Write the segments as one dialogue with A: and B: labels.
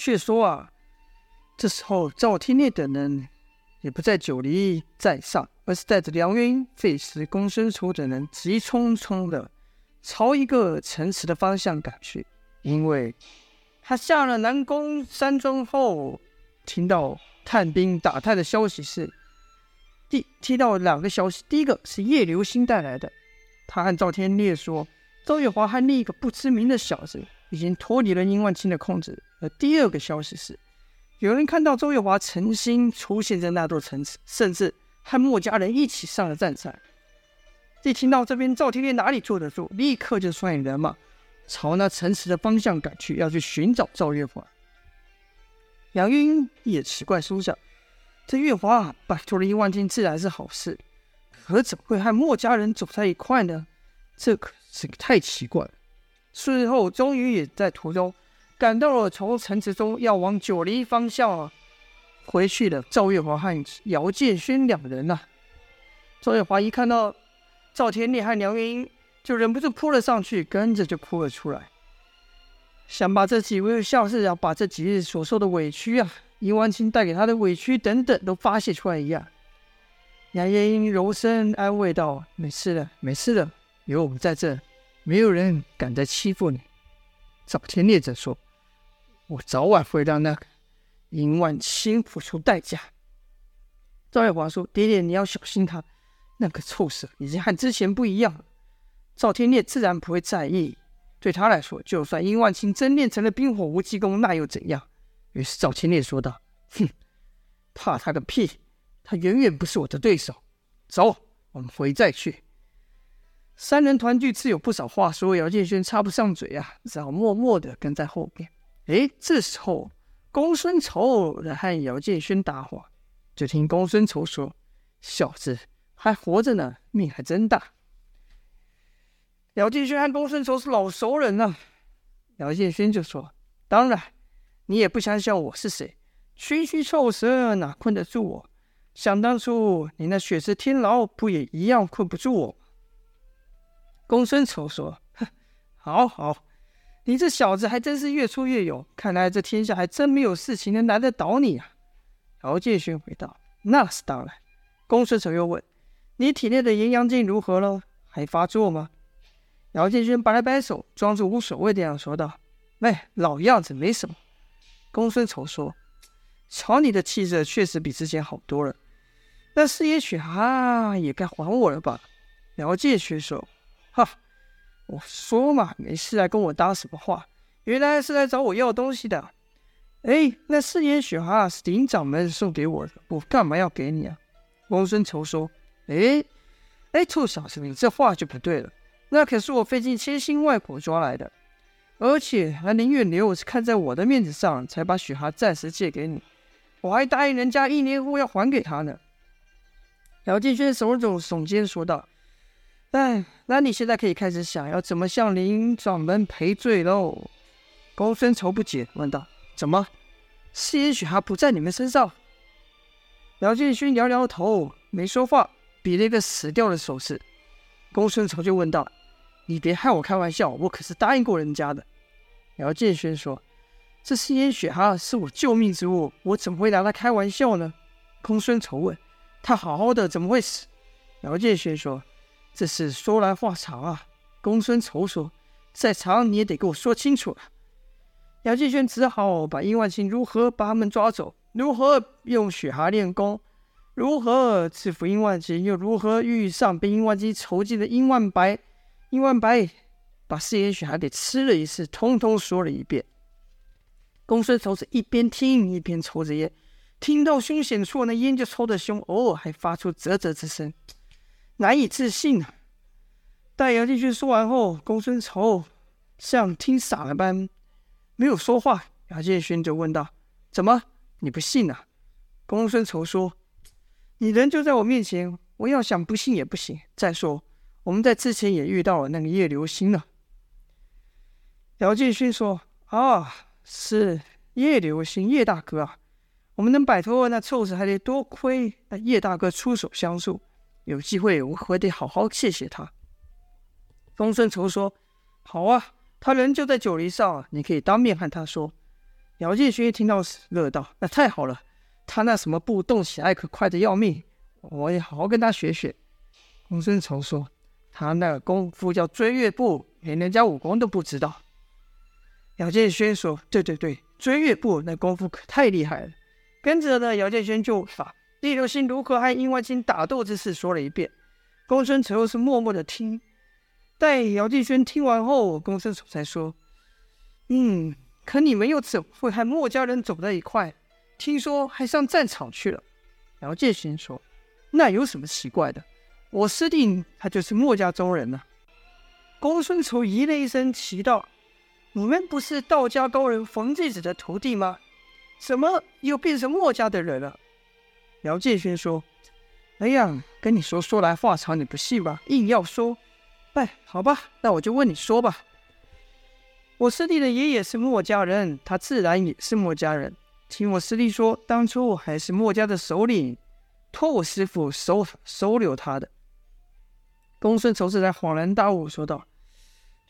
A: 却说啊，这时候赵天烈等人也不在九黎寨上，而是带着梁云、费时、公孙楚等人急匆匆的朝一个城池的方向赶去。因为他下了南宫山庄后，听到探兵打探的消息是，第听到两个消息，第一个是叶流星带来的，他和赵天烈说，赵月华和另一个不知名的小子已经脱离了殷万清的控制。而第二个消息是，有人看到周月华曾经出现在那座城池，甚至和墨家人一起上了战场。一听到这边，赵天烈哪里坐得住，立刻就率领人马朝那城池的方向赶去，要去寻找赵月华。杨云也奇怪，心想：这月华摆脱了一万金，自然是好事，可怎么会和墨家人走在一块呢？这可是个太奇怪了。事后，终于也在途中。赶到了从城池中要往九黎方向回去的赵月华和姚建勋两人呐、啊。赵月华一看到赵天烈和梁月英，就忍不住扑了上去，跟着就哭了出来，想把这几位像是要把这几日所受的委屈啊，伊万青带给他的委屈等等都发泄出来一样。梁元英柔声安慰道：“没事的，没事的，有我们在这，没有人敢再欺负你。”赵天烈则说。我早晚会让那个殷万青付出代价。赵月华说：“爹爹，你要小心他，那个臭蛇已经和之前不一样了。”赵天烈自然不会在意，对他来说，就算殷万青真练成了冰火无极功，那又怎样？于是赵天烈说道：“哼，怕他个屁！他远远不是我的对手。走，我们回寨去。”三人团聚，自有不少话说。姚建轩插不上嘴啊，只好默默的跟在后边。哎，这时候公孙丑在和姚建勋搭话，就听公孙丑说：“小子还活着呢，命还真大。”姚建勋和公孙丑是老熟人了，姚建勋就说：“当然，你也不想想我是谁，区区臭蛇哪困得住我？想当初你那血池天牢不也一样困不住我？”公孙丑说：“哼，好好。”你这小子还真是越挫越勇，看来这天下还真没有事情能难得倒你啊！姚建勋回道：“那是当然。”公孙丑又问：“你体内的炎阳劲如何了？还发作吗？”姚建勋摆了摆手，装作无所谓的样说道：“哎，老样子，没什么。”公孙丑说：“瞧你的气色，确实比之前好多了。那四爷血哈也该还我了吧？”姚建勋说：“哈。”我说嘛，没事来跟我搭什么话？原来是来找我要东西的。哎，那四眼雪蛤是林掌门送给我的，我干嘛要给你啊？公孙仇说：“哎，哎，臭小子，你这话就不对了。那可是我费尽千辛万苦抓来的，而且还宁愿留我是看在我的面子上，才把雪蛤暂时借给你。我还答应人家一年后要还给他呢。”姚建轩耸了耸耸肩说道。哎，那你现在可以开始想要怎么向林掌门赔罪喽？公孙仇不解问道：“怎么，四眼雪蛤不在你们身上？”姚建勋摇摇头，没说话，比了一个死掉的手势。公孙仇就问道：“你别害我开玩笑，我可是答应过人家的。”姚建勋说：“这四眼雪蛤是我救命之物，我怎么会拿它开玩笑呢？”公孙仇问：“他好好的，怎么会死？”姚建勋说。这事说来话长啊，公孙仇说：“再长你也得给我说清楚了。”姚继轩只好把殷万青如何把他们抓走，如何用雪蛤练功，如何制服殷万青，又如何遇上被殷万青囚禁的殷万白，殷万白把四眼雪蛤给吃了一次，通通说了一遍。公孙仇是一边听一边抽着烟，听到凶险处，那烟就抽得凶，偶尔还发出啧啧之声。难以置信啊！待姚建勋说完后，公孙仇像听傻了般，没有说话。姚建勋就问道：“怎么，你不信啊？”公孙仇说：“你人就在我面前，我要想不信也不行。再说，我们在之前也遇到了那个叶流星了。”姚建勋说：“啊，是叶流星，叶大哥啊！我们能摆脱那臭事，还得多亏那叶大哥出手相助。”有机会，我会得好好谢谢他。公孙仇说：“好啊，他人就在九黎上，你可以当面和他说。”姚建勋听到时乐道：“那太好了，他那什么步动起来可快得要命，我也好好跟他学学。”公孙仇说：“他那个功夫叫追月步，连人家武功都不知道。”姚建勋说：“对对对，追月步那功夫可太厉害了。”跟着呢，姚建勋就把厉流星如何和殷万金打斗之事说了一遍。公孙仇是默默的听。待姚建勋听完后，公孙仇才说：“嗯，可你们又怎会和墨家人走在一块？听说还上战场去了。”姚建勋说：“那有什么奇怪的？”我师弟他就是墨家中人呢。公孙仇咦了一声，奇道：“你们不是道家高人冯继子的徒弟吗？怎么又变成墨家的人了？”姚建勋说：“哎呀，跟你说说来话长，你不信吧？硬要说，哎，好吧，那我就问你说吧。我师弟的爷爷是墨家人，他自然也是墨家人。听我师弟说，当初还是墨家的首领托我师傅收收留他的。”公孙仇这才恍然大悟，说道：“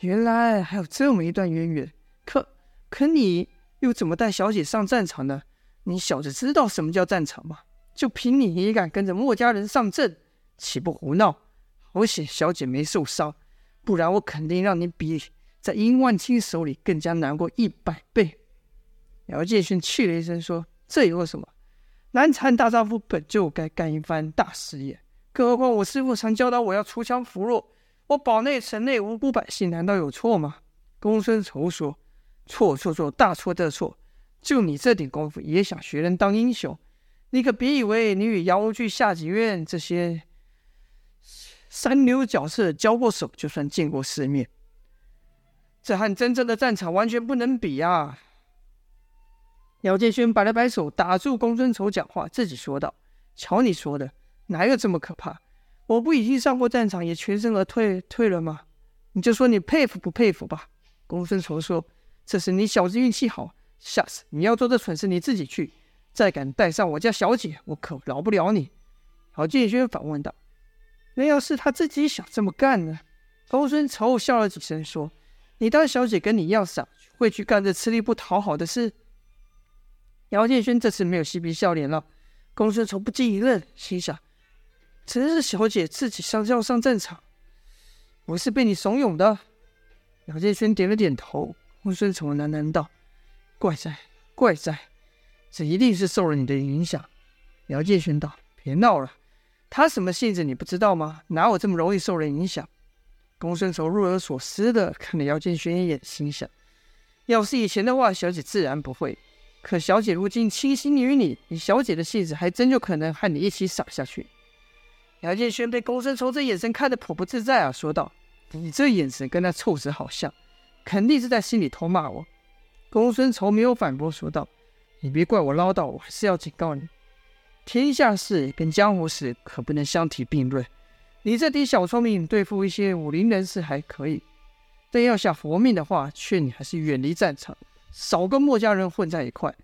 A: 原来还有这么一段渊源。可可你又怎么带小姐上战场呢？你小子知道什么叫战场吗？就凭你也敢跟着墨家人上阵，岂不胡闹？好险小姐没受伤，不然我肯定让你比在殷万青手里更加难过一百倍。”姚建勋气了一声，说：“这有什么？难缠大丈夫本就该干一番大事业。”更何况我师父常教导我要锄强扶弱，我保内城内无辜百姓难道有错吗？公孙仇说：“错错错，大错特错！就你这点功夫也想学人当英雄？你可别以为你与杨无惧、夏己渊这些三流角色交过手，就算见过世面。这和真正的战场完全不能比啊！”姚建勋摆了摆手，打住公孙仇讲话，自己说道：“瞧你说的。”哪有这么可怕？我不已经上过战场，也全身而退退了吗？你就说你佩服不佩服吧。公孙仇说：“这是你小子运气好，下次你要做这蠢事，你自己去。再敢带上我家小姐，我可饶不了你。”姚建轩反问道：“那要是他自己想这么干呢？”公孙丑笑了几声说：“你当小姐跟你一样傻，会去干这吃力不讨好的事？”姚建轩这次没有嬉皮笑脸了。公孙丑不禁一愣，心想。真是小姐自己上要上战场，不是被你怂恿的。姚建轩点了点头。公孙丑喃喃道：“怪哉，怪哉，这一定是受了你的影响。”姚建勋道：“别闹了，他什么性子你不知道吗？哪有这么容易受人影响？”公孙仇若有所思的看了姚建勋一眼，心想：“要是以前的话，小姐自然不会。可小姐如今倾心于你，你小姐的性子还真就可能和你一起傻下去。”姚建勋被公孙仇这眼神看得颇不自在啊，说道：“你这眼神跟那臭子好像，肯定是在心里偷骂我。”公孙仇没有反驳，说道：“你别怪我唠叨，我还是要警告你，天下事跟江湖事可不能相提并论。你这点小聪明，对付一些武林人士还可以，但要下活命的话，劝你还是远离战场，少跟墨家人混在一块。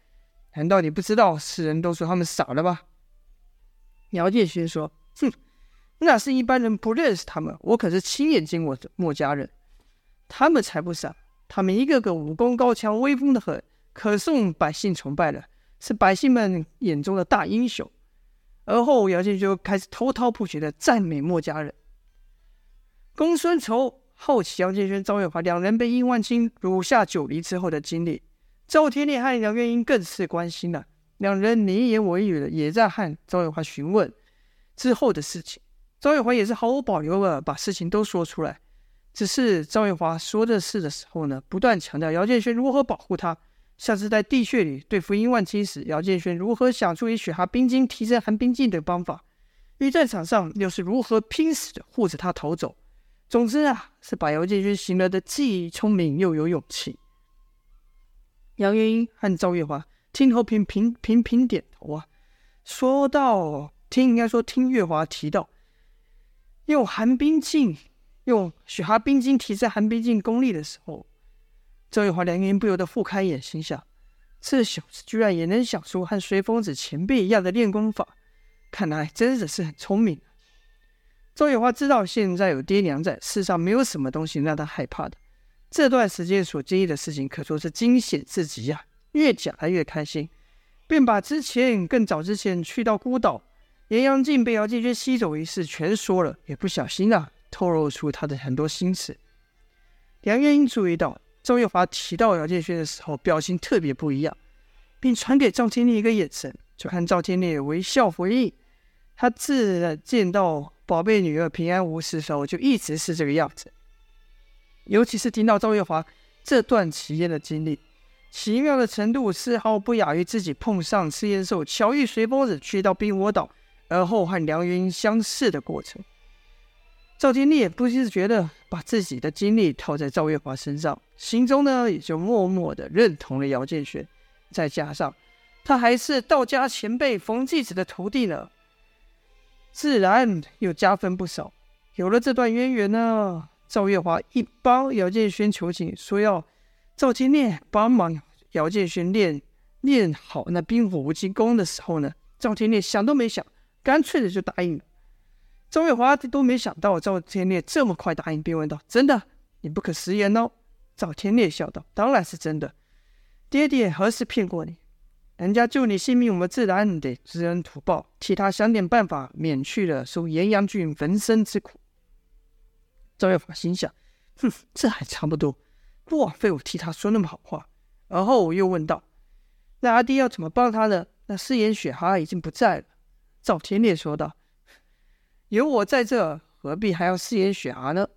A: 难道你不知道世人都说他们傻了吗？”姚建勋说：“哼。”那是一般人不认识他们，我可是亲眼见过墨家人，他们才不傻，他们一个个武功高强，威风的很，可颂百姓崇拜了，是百姓们眼中的大英雄。而后姚建就开始滔滔不绝的赞美墨家人。公孙仇好奇姚建勋、赵月华两人被殷万清辱下九黎之后的经历，赵天烈和梁元英更是关心了，两人你一言我一语的也在和赵月华询问之后的事情。赵月华也是毫无保留的把事情都说出来，只是赵月华说这事的时候呢，不断强调姚建勋如何保护他，像是在地穴里对付殷万青时，姚建勋如何想出以雪蛤冰晶提升寒冰劲的方法，与战场上又是如何拼死的护着他逃走。总之啊，是把姚建勋形容的既聪明又有勇气。杨元英和赵月华听后频频频频点头啊，说到听应该说听月华提到。用寒冰镜，用雪蛤冰晶提升寒冰镜功力的时候，赵玉华两个人不由得互开眼，心想：这小子居然也能想出和随风子前辈一样的练功法，看来真的是很聪明。赵玉华知道现在有爹娘在，世上没有什么东西让他害怕的。这段时间所经历的事情可说是惊险至极呀！越讲他越开心，便把之前更早之前去到孤岛，岩阳镜被姚建军吸走一事全说了，也不小心啊透露出他的很多心事。梁月英注意到赵月华提到姚建轩的时候，表情特别不一样，并传给赵天烈一个眼神，就看赵天烈微笑回应。他自见到宝贝女儿平安无事时候，就一直是这个样子。尤其是听到赵月华这段奇艳的经历，奇妙的程度丝毫不亚于自己碰上赤焰兽，巧遇随风子去到冰火岛，而后和梁云相识的过程。赵天烈不自觉地把自己的经历套在赵月华身上，心中呢也就默默地认同了姚建轩。再加上他还是道家前辈冯继子的徒弟呢。自然又加分不少。有了这段渊源呢，赵月华一帮姚建轩求情，说要赵天烈帮忙姚建轩练练好那冰火无极功的时候呢，赵天烈想都没想，干脆的就答应了。赵月华都没想到赵天烈这么快答应，便问道：“真的？你不可食言哦。”赵天烈笑道：“当然是真的，爹爹何时骗过你？”人家救你性命，我们自然得知恩图报，替他想点办法，免去了受炎阳郡焚身之苦。赵月华心想：哼，这还差不多，不枉费我替他说那么好话。而后我又问道：“那阿爹要怎么帮他呢？”那四眼雪蛤已经不在了。赵天烈说道：“有我在这，何必还要四眼雪蛤呢？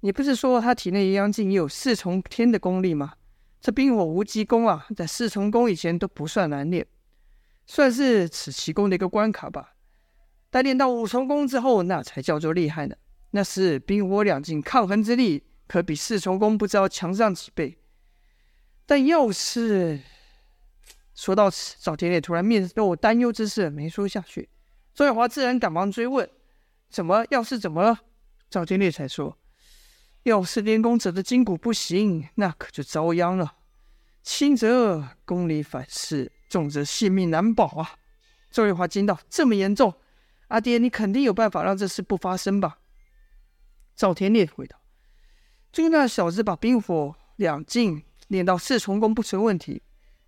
A: 你不是说他体内阴阳镜也有四重天的功力吗？”这冰火无极功啊，在四重功以前都不算难练，算是此奇功的一个关卡吧。但练到五重功之后，那才叫做厉害呢。那时冰火两境抗衡之力，可比四重功不知道强上几倍。但要是说到此，赵天烈突然面露担忧之色，没说下去。周月华自然赶忙追问：“怎么？要是怎么了？”赵天烈才说。要是练功者的筋骨不行，那可就遭殃了。轻则功力反噬，重则性命难保啊！周月华惊道：“这么严重？阿爹，你肯定有办法让这事不发生吧？”赵天烈回道：“就那小子把冰火两境练到四重功不成问题，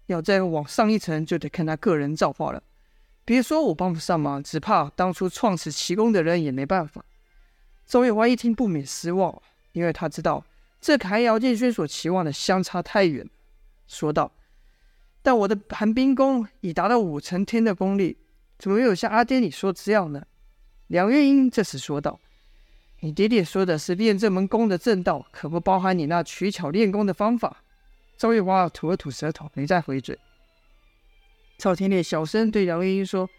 A: 要再往上一层，就得看他个人造化了。别说我帮不上忙，只怕当初创此奇功的人也没办法。”赵月华一听，不免失望。因为他知道这和姚建轩所期望的相差太远，说道：“但我的寒冰功已达到五成天的功力，怎么没有像阿爹你说这样呢？”梁月英这时说道：“你爹爹说的是练这门功的正道，可不包含你那取巧练功的方法。”赵月华吐了吐舌头，没再回嘴。赵天烈小声对梁月英说：“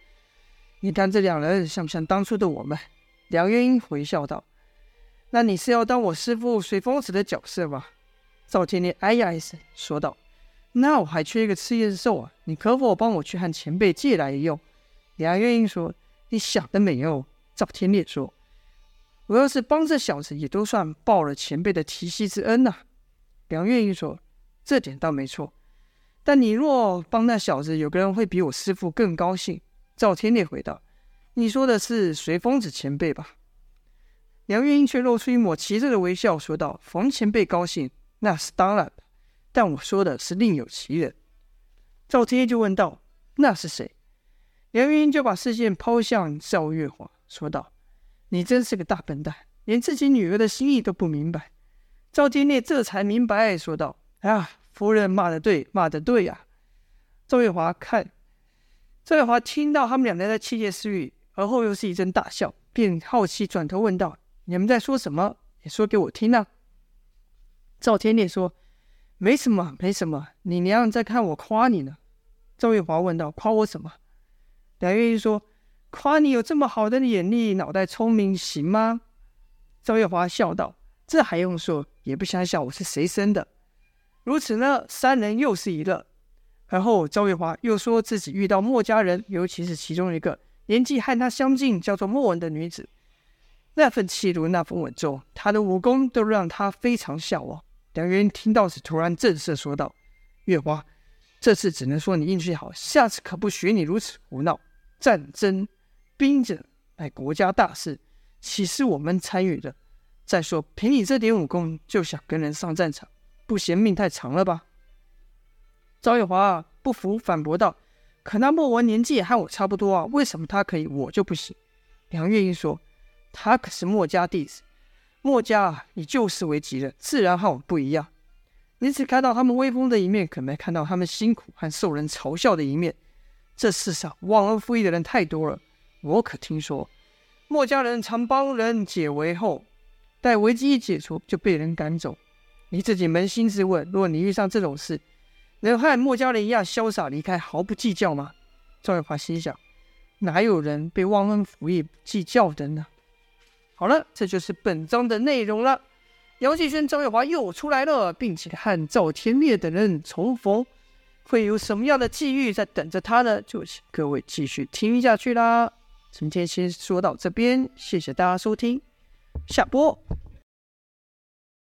A: 你看这两人像不像当初的我们？”梁月英回笑道。那你是要当我师父随风子的角色吧？赵天烈哎呀一声说道：“那我还缺一个赤焰兽啊！你可否帮我去和前辈借来一用？”梁月英说：“你想得美哦。”赵天烈说：“我要是帮这小子，也都算报了前辈的提携之恩呐、”梁月英说：“这点倒没错，但你若帮那小子，有个人会比我师父更高兴。”赵天烈回道：“你说的是随风子前辈吧？”梁月英却露出一抹奇特的微笑，说道：“冯前辈高兴，那是当然的。但我说的是另有其人。”赵天烈就问道：“那是谁？”梁月英就把视线抛向赵月华，说道：“你真是个大笨蛋，连自己女儿的心意都不明白。”赵天烈这才明白，说道：“啊，夫人骂得对，骂得对呀、”赵月华看，赵月华听到他们两人在窃窃私语，而后又是一阵大笑，便好奇转头问道。你们在说什么？也说给我听呢、啊。赵天烈说：“没什么，没什么。你娘在看我夸你呢。”赵月华问道：“夸我什么？”梁月英说：“夸你有这么好的眼力，脑袋聪明，行吗？”赵月华笑道：“这还用说？也不想想我是谁生的。”如此呢，三人又是一乐。而后赵月华又说自己遇到墨家人，尤其是其中一个年纪和他相近，叫做墨文的女子。那份气度，那份稳重，她的武功都让他非常向往。两人听到时，突然正色说道：“月华，这次只能说你运气好，下次可不许你如此胡闹。战争、兵者乃国家大事，岂是我们参与的？再说，凭你这点武功，就想跟人上战场，不嫌命太长了吧？”赵月华不服，反驳道：“可那莫文年纪也和我差不多啊，为什么他可以，我就不行？”梁月英说：“他可是墨家弟子，墨家啊，以旧时为吉的，自然和我不一样。你只看到他们威风的一面，可没看到他们辛苦和受人嘲笑的一面。这世上忘恩负义的人太多了，我可听说，墨家人常帮人解围后，待危机一解除，就被人赶走。你自己扪心自问，如果你遇上这种事，”能和莫家人一样潇洒离开，毫不计较吗？赵月华心想：哪有人被忘恩负义不计较的呢？好了，这就是本章的内容了。姚继轩、赵月华又出来了，并且和赵天烈等人重逢，会有什么样的际遇在等着他呢？就请各位继续听下去啦。今天先说到这边，谢谢大家收听，下播。